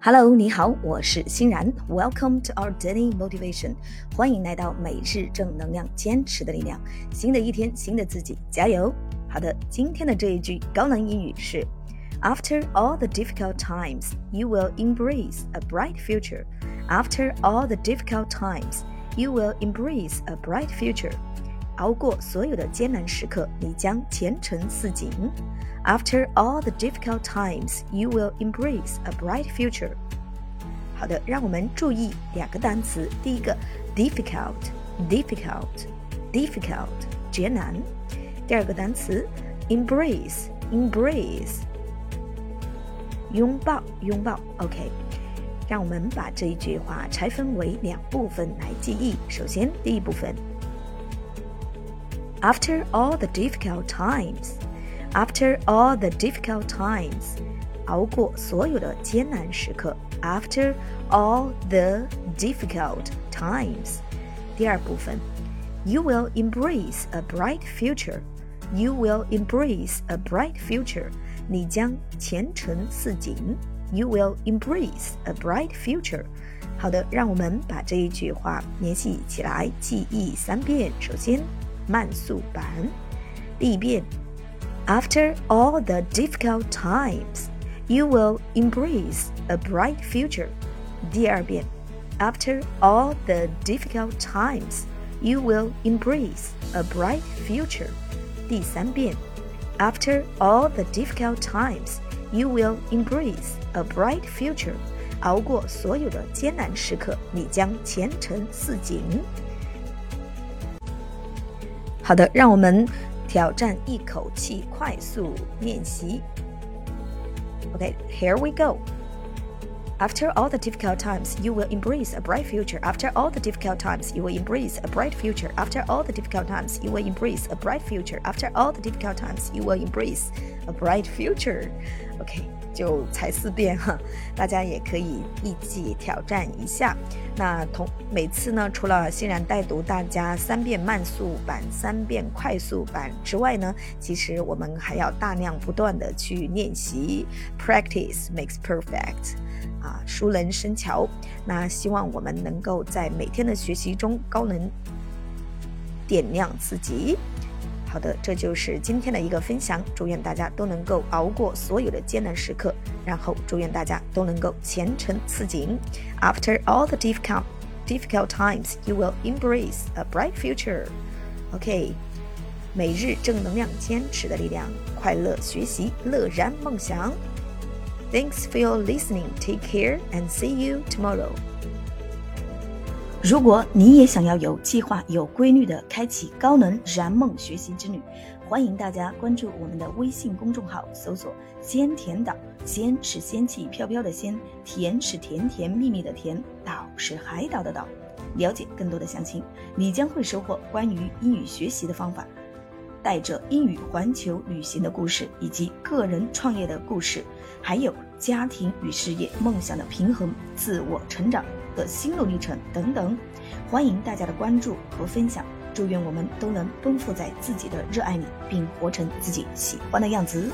Hello，你好，我是欣然。Welcome to our daily motivation，欢迎来到每日正能量，坚持的力量。新的一天，新的自己，加油！好的，今天的这一句高能英语是：After all the difficult times, you will embrace a bright future. After all the difficult times, you will embrace a bright future. 熬过所有的艰难时刻，你将前程似锦。After all the difficult times, you will embrace a bright future. 好的，让我们注意两个单词。第一个，difficult，difficult，difficult，艰难。第二个单词，embrace，embrace，拥抱，拥抱。OK，让我们把这一句话拆分为两部分来记忆。首先，第一部分。After all the difficult times, after all the difficult times，熬过所有的艰难时刻。After all the difficult times，第二部分，You will embrace a bright future. You will embrace a bright future. 你将前程似锦。You will embrace a bright future. 好的，让我们把这一句话联系起来，记忆三遍。首先。 慢速版。第一遍，After all the difficult times, you will embrace a bright future. 第二遍，After all the difficult times, you will embrace a bright future. 第三遍，After all the difficult times, you will embrace a bright future. 熬过所有的艰难时刻，你将前程似锦。 好的，让我们挑战一口气快速练习。Okay, here we go. After all the difficult times, you will embrace a bright future. After all the difficult times, you will embrace a bright future. After all the difficult times, you will embrace a bright future. After all the difficult times, you will embrace a bright future. OK，就才四遍哈，大家也可以一起挑战一下。那同每次呢，除了欣然带读大家三遍慢速版、三遍快速版之外呢，其实我们还要大量不断的去练习，practice makes perfect，啊，熟能生巧。那希望我们能够在每天的学习中高能点亮自己。好的，这就是今天的一个分享。祝愿大家都能够熬过所有的艰难时刻，然后祝愿大家都能够前程似锦。After all the difficult difficult times, you will embrace a bright future. OK，每日正能量，坚持的力量，快乐学习，乐然梦想。Thanks for your listening. Take care and see you tomorrow. 如果你也想要有计划、有规律的开启高能燃梦学习之旅，欢迎大家关注我们的微信公众号，搜索“仙甜岛”。仙是仙气飘飘的仙，甜是甜甜蜜蜜的甜，岛是海岛的岛。了解更多的详情，你将会收获关于英语学习的方法，带着英语环球旅行的故事，以及个人创业的故事，还有家庭与事业、梦想的平衡、自我成长。的心路历程等等，欢迎大家的关注和分享。祝愿我们都能奔赴在自己的热爱里，并活成自己喜欢的样子。